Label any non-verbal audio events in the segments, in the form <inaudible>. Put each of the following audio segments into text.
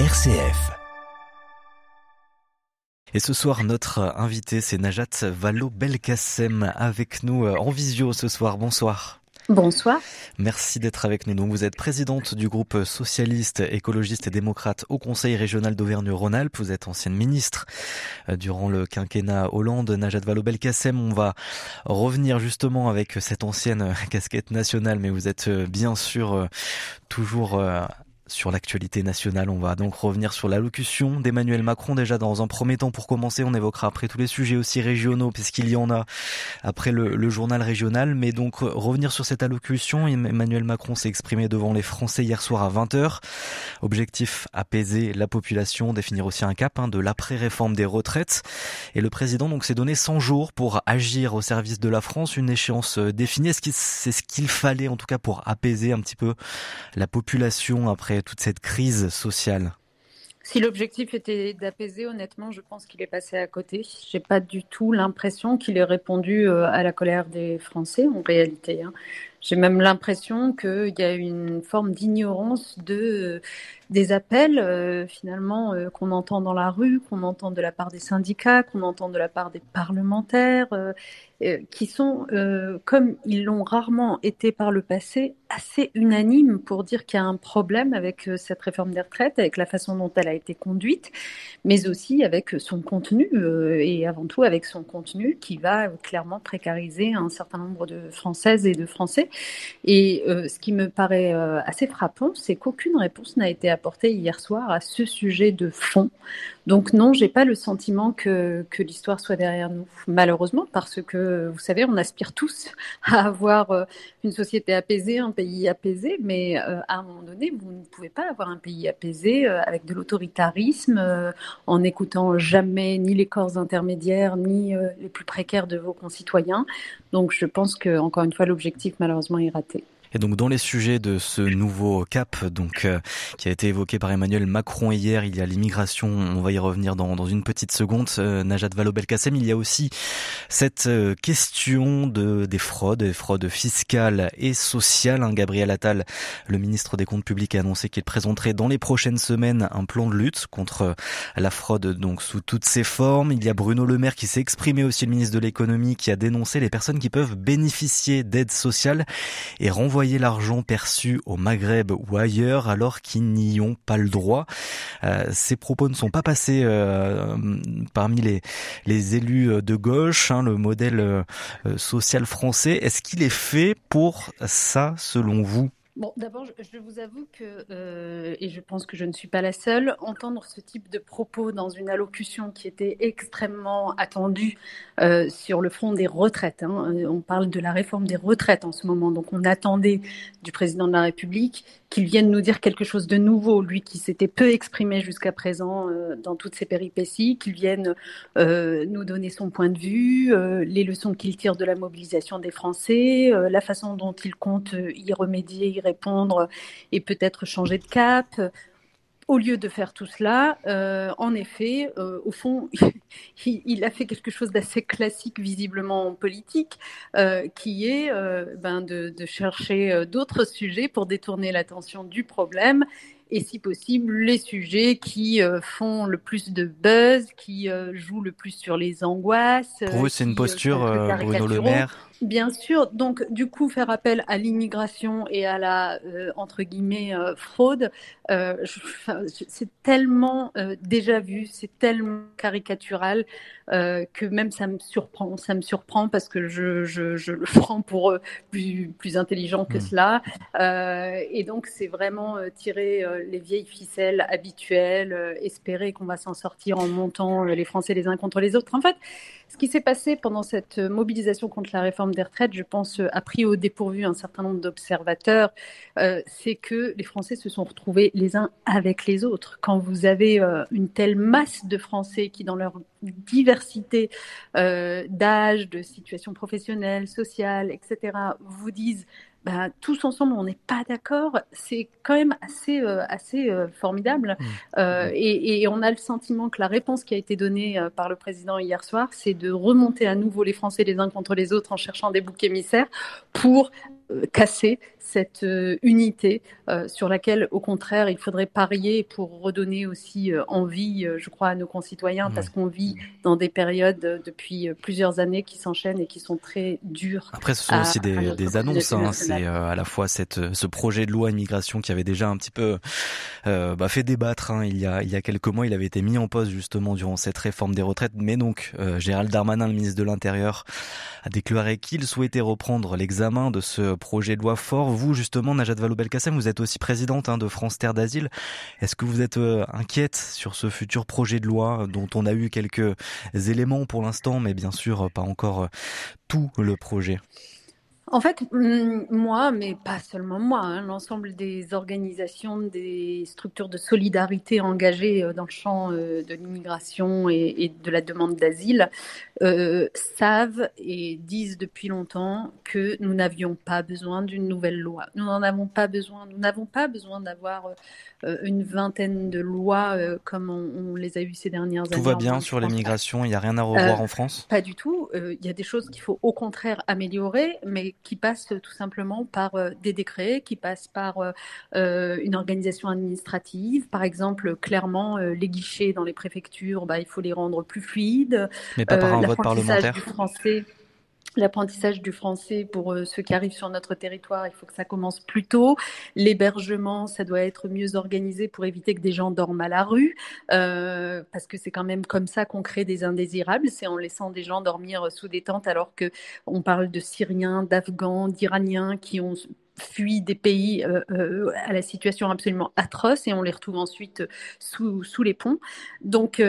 RCF. Et ce soir, notre invité, c'est Najat Vallaud-Belkacem avec nous euh, en visio ce soir. Bonsoir. Bonsoir. Merci d'être avec nous. Donc, vous êtes présidente du groupe socialiste, écologiste et démocrate au Conseil régional d'Auvergne-Rhône-Alpes. Vous êtes ancienne ministre euh, durant le quinquennat Hollande. Najat Vallaud-Belkacem, on va revenir justement avec cette ancienne <laughs> casquette nationale, mais vous êtes euh, bien sûr toujours sur l'actualité nationale. On va donc revenir sur l'allocution d'Emmanuel Macron. Déjà, dans un premier temps, pour commencer, on évoquera après tous les sujets aussi régionaux, puisqu'il y en a après le, journal régional. Mais donc, revenir sur cette allocution. Emmanuel Macron s'est exprimé devant les Français hier soir à 20h. Objectif, apaiser la population, définir aussi un cap hein, de l'après-réforme des retraites. Et le président donc s'est donné 100 jours pour agir au service de la France, une échéance euh, définie. C'est ce qu'il fallait en tout cas pour apaiser un petit peu la population après toute cette crise sociale si l'objectif était d'apaiser, honnêtement, je pense qu'il est passé à côté. J'ai pas du tout l'impression qu'il ait répondu euh, à la colère des Français, en réalité. J'ai même l'impression qu'il y a une forme d'ignorance de des appels euh, finalement euh, qu'on entend dans la rue, qu'on entend de la part des syndicats, qu'on entend de la part des parlementaires, euh, qui sont, comme ils l'ont rarement été par le passé, assez unanimes pour dire qu'il y a un problème avec cette réforme des retraites, avec la façon dont elle a été conduite, mais aussi avec son contenu et avant tout avec son contenu qui va clairement précariser un certain nombre de Françaises et de Français. Et ce qui me paraît assez frappant, c'est qu'aucune réponse n'a été apporté hier soir à ce sujet de fond. Donc non, j'ai pas le sentiment que, que l'histoire soit derrière nous, malheureusement, parce que vous savez, on aspire tous <laughs> à avoir euh, une société apaisée, un pays apaisé, mais euh, à un moment donné, vous ne pouvez pas avoir un pays apaisé euh, avec de l'autoritarisme, en n'écoutant jamais ni les corps intermédiaires, ni les plus précaires de vos concitoyens. Donc je pense que, encore une fois, l'objectif malheureusement est raté. Et donc dans les sujets de ce nouveau cap, donc euh, qui a été évoqué par Emmanuel Macron hier, il y a l'immigration. On va y revenir dans, dans une petite seconde. Euh, Najat Vallaud-Belkacem, il y a aussi cette euh, question de des fraudes, des fraudes fiscales et sociales. Hein. Gabriel Attal, le ministre des Comptes Publics, a annoncé qu'il présenterait dans les prochaines semaines un plan de lutte contre la fraude, donc sous toutes ses formes. Il y a Bruno Le Maire qui s'est exprimé aussi, le ministre de l'économie, qui a dénoncé les personnes qui peuvent bénéficier d'aides sociales et renvoyer l'argent perçu au Maghreb ou ailleurs alors qu'ils n'y ont pas le droit. Euh, ces propos ne sont pas passés euh, parmi les, élus de gauche, hein, le modèle euh, social français. Est-ce qu'il est fait pour ça selon vous? Bon, d'abord, je, vous avoue que, euh, et je pense que je ne suis pas la seule, entendre ce type de propos dans une allocution qui était extrêmement attendue euh, sur le front des retraites. Hein, euh, on parle de la réforme des retraites en ce moment, donc on attendait du président de la République qu'il vienne nous dire quelque chose de nouveau, lui qui s'était peu exprimé jusqu'à présent euh, dans toutes ces péripéties, qu'il vienne euh, nous donner son point de vue, euh, les leçons qu'il tire de la mobilisation des Français, la façon dont il compte y remédier, y répondre et peut-être changer de cap. Au lieu de faire tout cela, en effet, au fond, <laughs> il, a fait quelque chose d'assez classique visiblement en politique, qui est ben de, de, chercher d'autres sujets pour détourner l'attention du problème et si possible les sujets qui euh, font le plus de buzz, qui euh, jouent le plus sur les angoisses. Pour vous, c'est une euh, posture, Bruno Le Maire? Bien sûr. Donc, du coup, faire appel à l'immigration et à la, entre guillemets, fraude, c'est tellement déjà vu, c'est tellement caricatural que même ça me surprend. Ça me surprend parce que je, je, je le <laughs> prends pour plus, plus intelligent que hmm. cela. et donc, c'est vraiment tirer les vieilles ficelles habituelles, euh, espérer qu'on va s'en sortir en montant euh, les Français les uns contre les autres. En fait, ce qui s'est passé pendant cette mobilisation contre la réforme des retraites, je pense, a pris au dépourvu un certain nombre d'observateurs, euh, c'est que les Français se sont retrouvés les uns avec les autres. Quand vous avez une telle masse de Français qui, dans leur diversité d'âge, de situation professionnelle, sociale, etc., vous disent bah, tous ensemble, on n'est pas d'accord, c'est quand même assez, euh, assez euh, formidable. Mmh. Euh, et, et, on a le sentiment que la réponse qui a été donnée par le président hier soir, c'est de remonter à nouveau les Français les uns contre les autres en cherchant des boucs émissaires pour casser cette euh, unité euh, sur laquelle, au contraire, il faudrait parier pour redonner aussi euh, envie, je crois, à nos concitoyens, parce qu'on vit dans des périodes depuis plusieurs années qui s'enchaînent et qui sont très dures. Après, ce sont aussi des, des annonces. Hein, C'est à la fois cette, ce projet de loi immigration qui avait déjà un petit peu euh, bah, fait débattre. Hein, il, y a, il y a quelques mois, il avait été mis en pause justement durant cette réforme des retraites. Mais donc, Gérald Darmanin, le ministre de l'Intérieur, a déclaré qu'il souhaitait reprendre l'examen de ce projet de loi fort. Vous, justement, Najat Vallaud-Belkacem, vous êtes aussi présidente hein, de France Terre d'Asile. Est-ce que vous êtes euh, inquiète sur ce futur projet de loi dont on a eu quelques éléments pour l'instant, mais bien sûr pas encore euh, tout le projet? En fait, moi, mais pas seulement moi, hein, l'ensemble des organisations, des structures de solidarité engagées euh, dans le champ euh, de l'immigration et, de la demande d'asile euh, savent et disent depuis longtemps que nous n'avions pas besoin d'une nouvelle loi. Nous n'en avons pas besoin. Nous n'avons pas besoin d'avoir une vingtaine de lois comme on, les a eues ces dernières années. Tout va bien sur l'immigration, il n'y a rien à revoir en France? Pas du tout. Il y a des choses qu'il faut au contraire améliorer, mais qui passe tout simplement par euh, des décrets, qui passent par euh, euh, une organisation administrative. Par exemple, clairement, les guichets dans les préfectures, bah, il faut les rendre plus fluides. Mais pas par un vote parlementaire. Du français, L'apprentissage du français pour euh, ceux qui arrivent sur notre territoire, il faut que ça commence plus tôt. L'hébergement, ça doit être mieux organisé pour éviter que des gens dorment à la rue, euh, parce que c'est quand même comme ça qu'on crée des indésirables, c'est en laissant des gens dormir sous des tentes alors que on parle de Syriens, d'Afghans, d'Iraniens qui ont fui des pays euh, à la situation absolument atroce et on les retrouve ensuite sous, sous les ponts. Donc,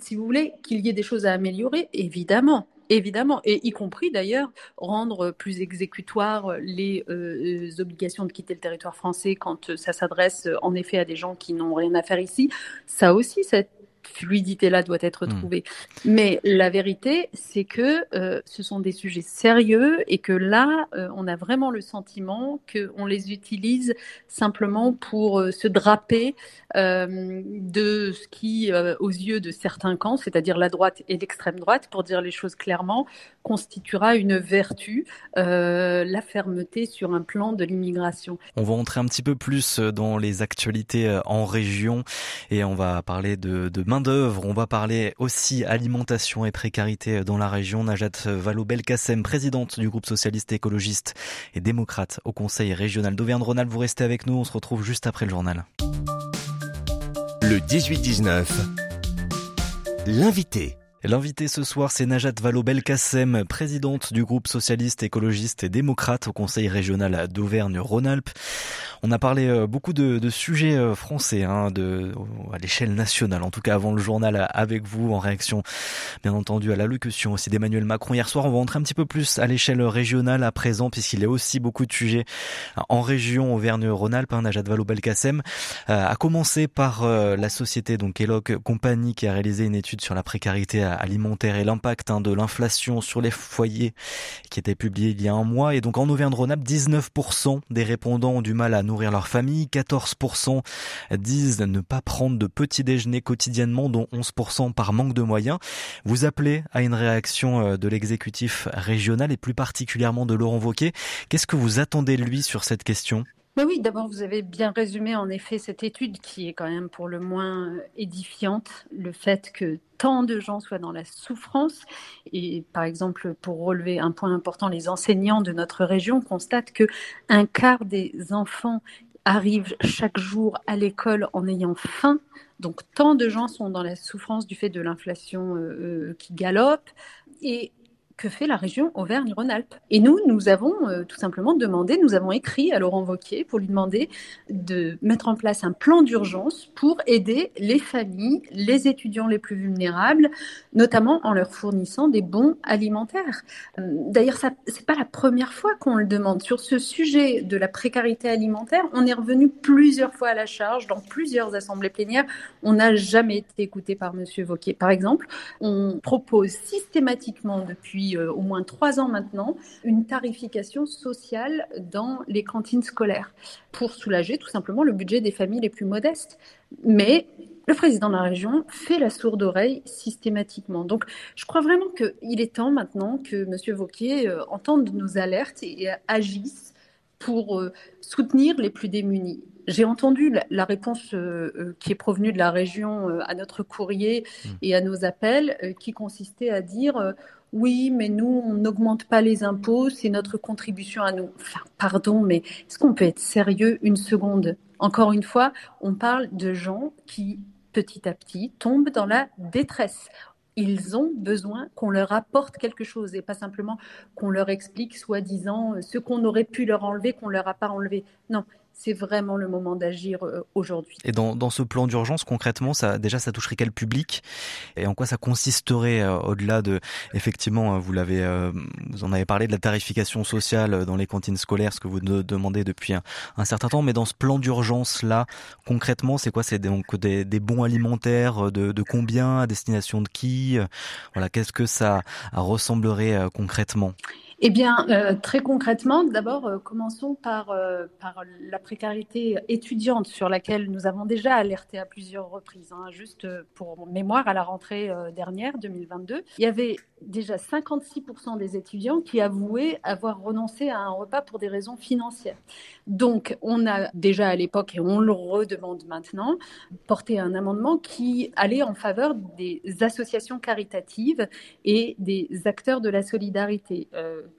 si vous voulez qu'il y ait des choses à améliorer, évidemment, Évidemment, et y compris d'ailleurs rendre plus exécutoires les euh, obligations de quitter le territoire français quand ça s'adresse en effet à des gens qui n'ont rien à faire ici. Ça aussi, cette fluidité-là doit être hmm. trouvée. Mais la vérité, c'est que euh, ce sont des sujets sérieux et que là, euh, on a vraiment le sentiment qu'on les utilise simplement pour euh, se draper de ce qui, aux yeux de certains camps, c'est-à-dire la droite et l'extrême droite, pour dire les choses clairement, constituera une vertu, la fermeté sur un plan de l'immigration. On va entrer un petit peu plus dans les actualités en région et on va parler de, de d'œuvre. On va parler aussi alimentation et précarité dans la région. Najat Vallaud-Belkacem, présidente du groupe socialiste écologiste et démocrate au Conseil régional d'Auvergne-Rhône-Alpes. Vous restez avec nous. On se retrouve juste après le journal. Le 18-19. L'invité. L'invité ce soir, c'est Najat Vallaud-Belkacem, présidente du groupe socialiste, écologiste et démocrate au Conseil régional d'Auvergne-Rhône-Alpes. On a parlé euh, beaucoup de, sujets euh, français, hein, de, à l'échelle nationale, en tout cas avant le journal avec vous, en réaction bien entendu à l'allocution aussi d'Emmanuel Macron hier soir. On va entrer un petit peu plus à l'échelle régionale à présent, puisqu'il y a aussi beaucoup de sujets en région Auvergne-Rhône-Alpes, hein, Najat Vallaud-Belkacem, euh, a commencé par la société donc Kellogg Company qui a réalisé une étude sur la précarité alimentaire et l'impact hein, de l'inflation sur les foyers qui était publié il y a un mois. Et donc en Auvergne-Rhône-Alpes, 19% des répondants ont du mal à nourrir leur famille, 14% disent ne pas prendre de petit déjeuner quotidiennement, dont 11% par manque de moyens. Vous appelez à une réaction euh, de l'exécutif régional et plus particulièrement de Laurent Wauquiez. Qu'est-ce que vous attendez de lui sur cette question? Bah oui, d'abord, vous avez bien résumé en effet cette étude qui est quand même pour le moins euh, édifiante. Le fait que tant de gens soient dans la souffrance. Et par exemple, pour relever un point important, les enseignants de notre région constatent que un quart des enfants arrivent chaque jour à l'école en ayant faim. Donc tant de gens sont dans la souffrance du fait de l'inflation euh, euh, qui galope. Et que fait la région Auvergne-Rhône-Alpes. Et nous, nous avons euh, tout simplement demandé, nous avons écrit à Laurent Vauquier pour lui demander de mettre en place un plan d'urgence pour aider les familles, les étudiants les plus vulnérables, notamment en leur fournissant des bons alimentaires. Euh, d'ailleurs, ce n'est pas la première fois qu'on le demande. Sur ce sujet de la précarité alimentaire, on est revenu plusieurs fois à la charge dans plusieurs assemblées plénières. On n'a jamais été écouté par Monsieur Vauquier. Par exemple, on propose systématiquement depuis euh, au moins trois ans maintenant une tarification sociale dans les cantines scolaires pour soulager tout simplement le budget des familles les plus modestes. Mais le président de la région fait la sourde oreille systématiquement. Donc, je crois vraiment qu'il est temps maintenant que M. Vauquier euh, entende nos alertes et, agisse pour euh, soutenir les plus démunis. J'ai entendu la, réponse euh, qui est provenue de la région à notre courrier mmh. et à nos appels, qui consistait à dire oui, mais nous, on n'augmente pas les impôts, c'est notre contribution à nous. Enfin, pardon, mais est-ce qu'on peut être sérieux une seconde? Encore une fois, on parle de gens qui petit à petit, tombent dans la détresse. Ils ont besoin qu'on leur apporte quelque chose et pas simplement qu'on leur explique, soi-disant, ce qu'on aurait pu leur enlever, qu'on leur a pas enlevé. Non, c'est vraiment le moment d'agir euh, aujourd'hui. Et dans, dans, ce plan d'urgence, concrètement, ça, déjà, ça toucherait quel public? Et en quoi ça consisterait euh, au-delà de, effectivement, euh, vous l'avez, vous en avez parlé de la tarification sociale dans les cantines scolaires, ce que vous demandez depuis un, certain temps, mais dans ce plan d'urgence là, concrètement, c'est quoi? C'est donc des, des, bons alimentaires de, de, combien, à destination de qui? Voilà, qu'est-ce que ça ressemblerait concrètement? Eh bien, euh, très concrètement, d'abord, euh, commençons par, euh, par la précarité étudiante sur laquelle nous avons déjà alerté à plusieurs reprises. Hein. Juste pour mémoire, à la rentrée dernière, 2022, il y avait déjà 56% des étudiants qui avouaient avoir renoncé à un repas pour des raisons financières. Donc, on a déjà à l'époque, et on le redemande maintenant, porté un amendement qui allait en faveur des associations caritatives et des acteurs de la solidarité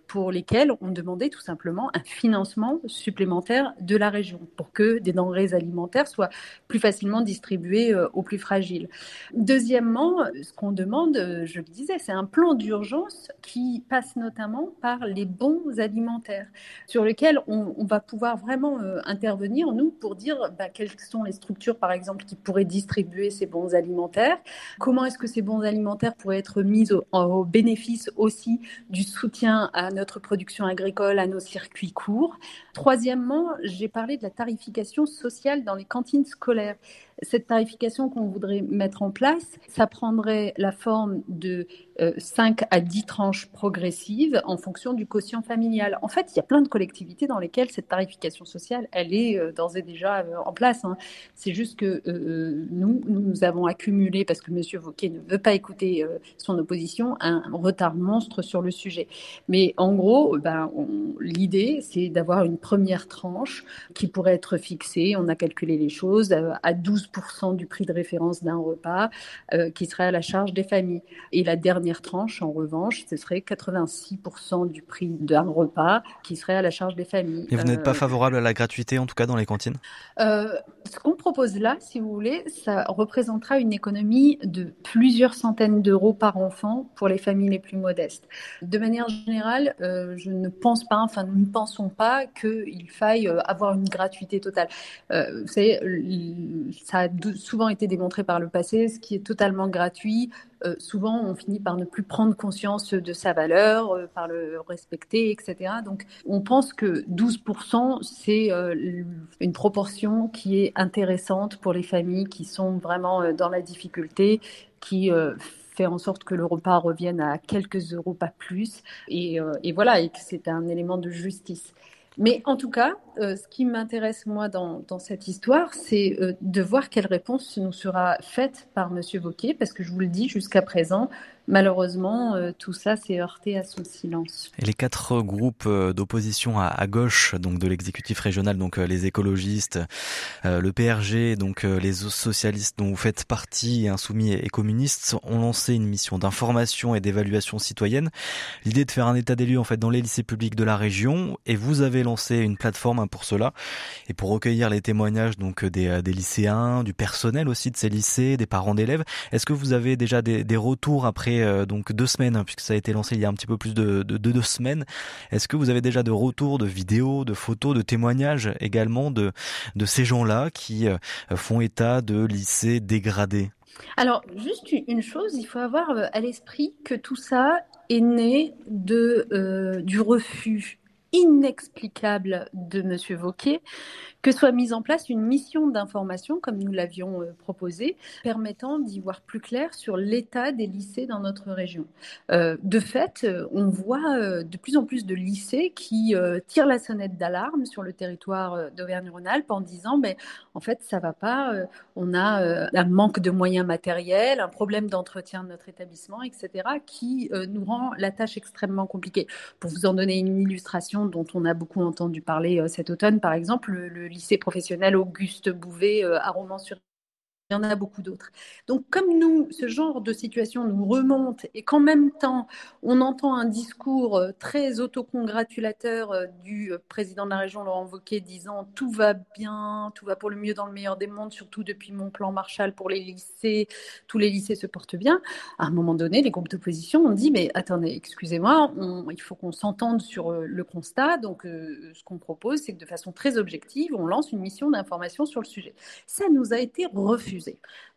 pour lesquels on demandait tout simplement un financement supplémentaire de la région pour que des denrées alimentaires soient plus facilement distribuées euh, aux plus fragiles. Deuxièmement, ce qu'on demande, euh, je le disais, c'est un plan d'urgence qui passe notamment par les bons alimentaires sur lesquels on, va pouvoir vraiment euh, intervenir, nous, pour dire bah, quelles sont les structures, par exemple, qui pourraient distribuer ces bons alimentaires, comment est-ce que ces bons alimentaires pourraient être mis au, au bénéfice aussi du soutien à notre production agricole, à nos circuits courts. Troisièmement, j'ai parlé de la tarification sociale dans les cantines scolaires. Cette tarification qu'on voudrait mettre en place, ça prendrait la forme de 5 euh, à 10 tranches progressives en fonction du quotient familial. En fait, il y a plein de collectivités dans lesquelles cette tarification sociale, elle est euh, d'ores et déjà euh, en place. Hein. C'est juste que nous, nous avons accumulé, parce que M. Vauquier ne veut pas écouter son opposition, un retard monstre sur le sujet. Mais en gros, ben, l'idée, c'est d'avoir une première tranche qui pourrait être fixée, on a calculé les choses, à 12 du prix de référence d'un repas euh, qui serait à la charge des familles. Et la dernière tranche, en revanche, ce serait 86% du prix d'un repas qui serait à la charge des familles. Et vous n'êtes pas euh, favorable à la gratuité, en tout cas dans les cantines? Euh, Ce qu'on propose là, si vous voulez, ça représentera une économie de plusieurs centaines d'euros par enfant pour les familles les plus modestes. De manière générale, je ne pense pas, enfin nous ne pensons pas qu'il faille avoir une gratuité totale. vous savez, ça a souvent été démontré par le passé, ce qui est totalement gratuit. Euh, souvent, on finit par ne plus prendre conscience de sa valeur, euh, par le respecter, etc. Donc, on pense que 12%, c'est euh, une proportion qui est intéressante pour les familles qui sont vraiment dans la difficulté, qui fait en sorte que le repas revienne à quelques euros, pas plus. Et, et voilà, et que c'est un élément de justice. Mais en tout cas, euh, ce qui m'intéresse moi dans, cette histoire, c'est euh, de voir quelle réponse nous sera faite par M. Vauquier, parce que je vous le dis, jusqu'à présent, malheureusement, euh, tout ça s'est heurté à son silence. Les quatre groupes euh, d'opposition à, gauche, donc de l'exécutif régional, donc euh, les écologistes, le PRG, donc les socialistes dont vous faites partie, insoumis et, communistes, ont lancé une mission d'information et d'évaluation citoyenne. L'idée de faire un état des lieux en fait dans les lycées publics de la région, et vous avez lancé une plateforme hein, pour cela et pour recueillir les témoignages donc des, lycéens, du personnel aussi de ces lycées, des parents d'élèves. Est-ce que vous avez déjà des retours après euh, donc deux semaines, hein, puisque ça a été lancé il y a un petit peu plus de, deux semaines. Est-ce que vous avez déjà de retours, de vidéos, de photos, de témoignages également de, de ces gens-là qui euh, font état de lycées dégradés? Alors, juste une chose, il faut avoir euh, à l'esprit que tout ça est né de, du refus inexplicable de M. Vauquier, que soit mise en place une mission d'information, comme nous l'avions proposé, permettant d'y voir plus clair sur l'état des lycées dans notre région. de fait, on voit de plus en plus de lycées qui tirent la sonnette d'alarme sur le territoire d'Auvergne-Rhône-Alpes en disant, mais en fait, ça va pas, on a un manque de moyens matériels, un problème d'entretien de notre établissement, etc., qui nous rend la tâche extrêmement compliquée. Pour vous en donner une illustration dont on a beaucoup entendu parler cet automne, par exemple, le, lycée professionnel Auguste Bouvet à Romans-sur il y en a beaucoup d'autres. Donc, comme nous, ce genre de situation nous remonte et qu'en même temps, on entend un discours euh, très autocongratulateur euh, du euh, président de la région, Laurent Wauquiez, disant tout va bien, tout va pour le mieux dans le meilleur des mondes, surtout depuis mon plan Marshall pour les lycées, tous les lycées se portent bien. À un moment donné, les groupes d'opposition ont dit mais attendez, excusez-moi, il faut qu'on s'entende sur le constat. Donc, ce qu'on propose, c'est que de façon très objective, on lance une mission d'information sur le sujet. Ça nous a été refusé.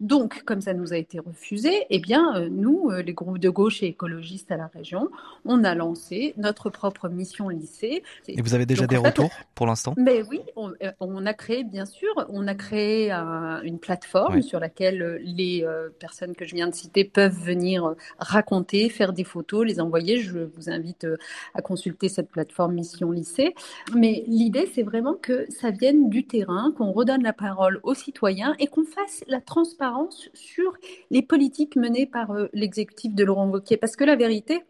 Donc, comme ça nous a été refusé, eh bien, euh, nous, euh, les groupes de gauche et écologistes à la région, on a lancé notre propre mission lycée. Et vous avez déjà des retours pour l'instant? Mais oui, euh, on, a créé, bien sûr, on a créé une plateforme sur laquelle les personnes que je viens de citer peuvent venir raconter, faire des photos, les envoyer. Je vous invite à consulter cette plateforme Mission Lycée. Mais l'idée, c'est vraiment que ça vienne du terrain, qu'on redonne la parole aux citoyens et qu'on fasse la transparence sur les politiques menées par euh, l'exécutif de Laurent Wauquiez. Parce que la vérité,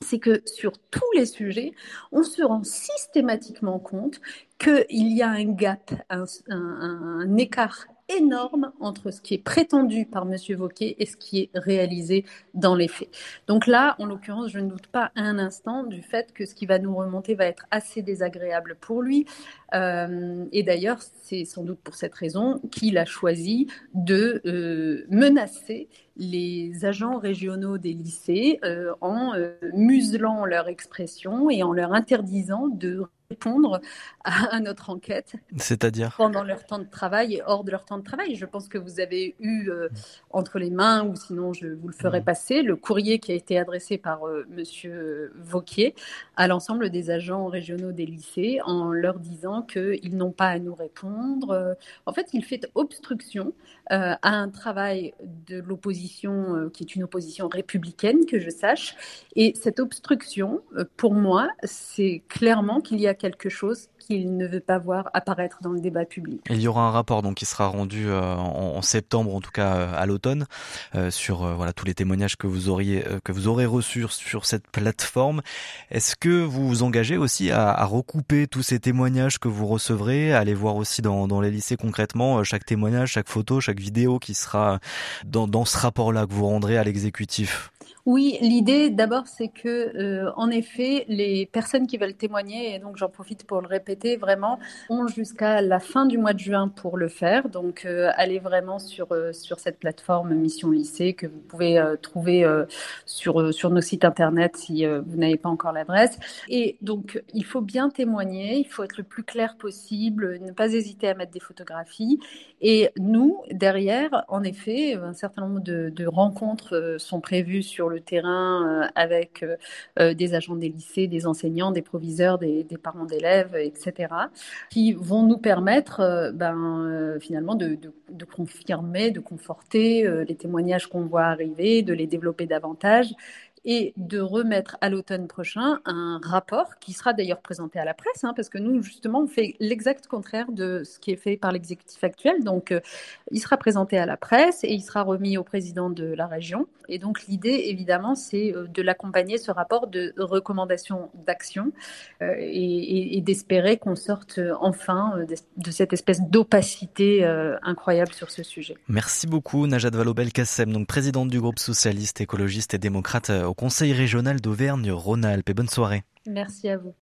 c'est que sur tous les sujets, on se rend systématiquement compte qu'il y a un gap, un écart énorme entre ce qui est prétendu par M. Vauquier et ce qui est réalisé dans les faits. Donc là, en l'occurrence, je ne doute pas un instant du fait que ce qui va nous remonter va être assez désagréable pour lui. Euh, et d'ailleurs, c'est sans doute pour cette raison qu'il a choisi de euh, menacer les agents régionaux des lycées euh, en muselant leur expression et en leur interdisant de répondre <laughs> à, notre enquête. C'est-à-dire Pendant leur temps de travail et hors de leur temps de travail. Je pense que vous avez eu euh, entre les mains, ou sinon je vous le ferai mmh. passer, le courrier qui a été adressé par M. Euh, Monsieur Vauquier à l'ensemble des agents régionaux des lycées en leur disant qu'ils n'ont pas à nous répondre. En fait, il fait obstruction euh, à un travail de l'opposition qui est une opposition républicaine, que je sache. Et cette obstruction, pour moi, c'est clairement qu'il y a quelque chose qu'il ne veut pas voir apparaître dans le débat public. Il y aura un rapport donc qui sera rendu euh, en, septembre, en tout cas euh, à l'automne, euh, sur voilà tous les témoignages que vous auriez que vous aurez reçus sur, cette plateforme. Est-ce que vous vous engagez aussi à, recouper tous ces témoignages que vous recevrez, à aller voir aussi dans, les lycées concrètement chaque témoignage, chaque photo, chaque vidéo qui sera dans ce rapport-là que vous rendrez à l'exécutif? Oui, l'idée d'abord, c'est que, euh, en effet, les personnes qui veulent témoigner, et donc j'en profite pour le répéter, vraiment, ont jusqu'à la fin du mois de juin pour le faire. Donc, euh, allez vraiment sur, euh, sur cette plateforme Mission Lycée que vous pouvez trouver sur, sur nos sites internet si vous n'avez pas encore l'adresse. Et donc, il faut bien témoigner, il faut être le plus clair possible, ne pas hésiter à mettre des photographies. Et nous, derrière, en effet, un certain nombre de, de rencontres sont prévues sur le terrain euh, avec euh, euh, des agents des lycées, des enseignants, des proviseurs, des, parents d'élèves, etc., qui vont nous permettre ben, finalement de, de, confirmer, de conforter les témoignages qu'on voit arriver, de les développer davantage et de remettre à l'automne prochain un rapport qui sera d'ailleurs présenté à la presse, hein, parce que nous, justement, on fait l'exact contraire de ce qui est fait par l'exécutif actuel. Donc, euh, il sera présenté à la presse et il sera remis au président de la région. Et donc, l'idée, évidemment, c'est euh, de l'accompagner, ce rapport de recommandations d'action, euh, et, d'espérer qu'on sorte enfin de cette espèce d'opacité incroyable sur ce sujet. Merci beaucoup, Najat Vallaud-Belkacem, donc présidente du groupe socialiste, écologiste et démocrate au Conseil régional d'Auvergne-Rhône-Alpes. Et bonne soirée. Merci à vous.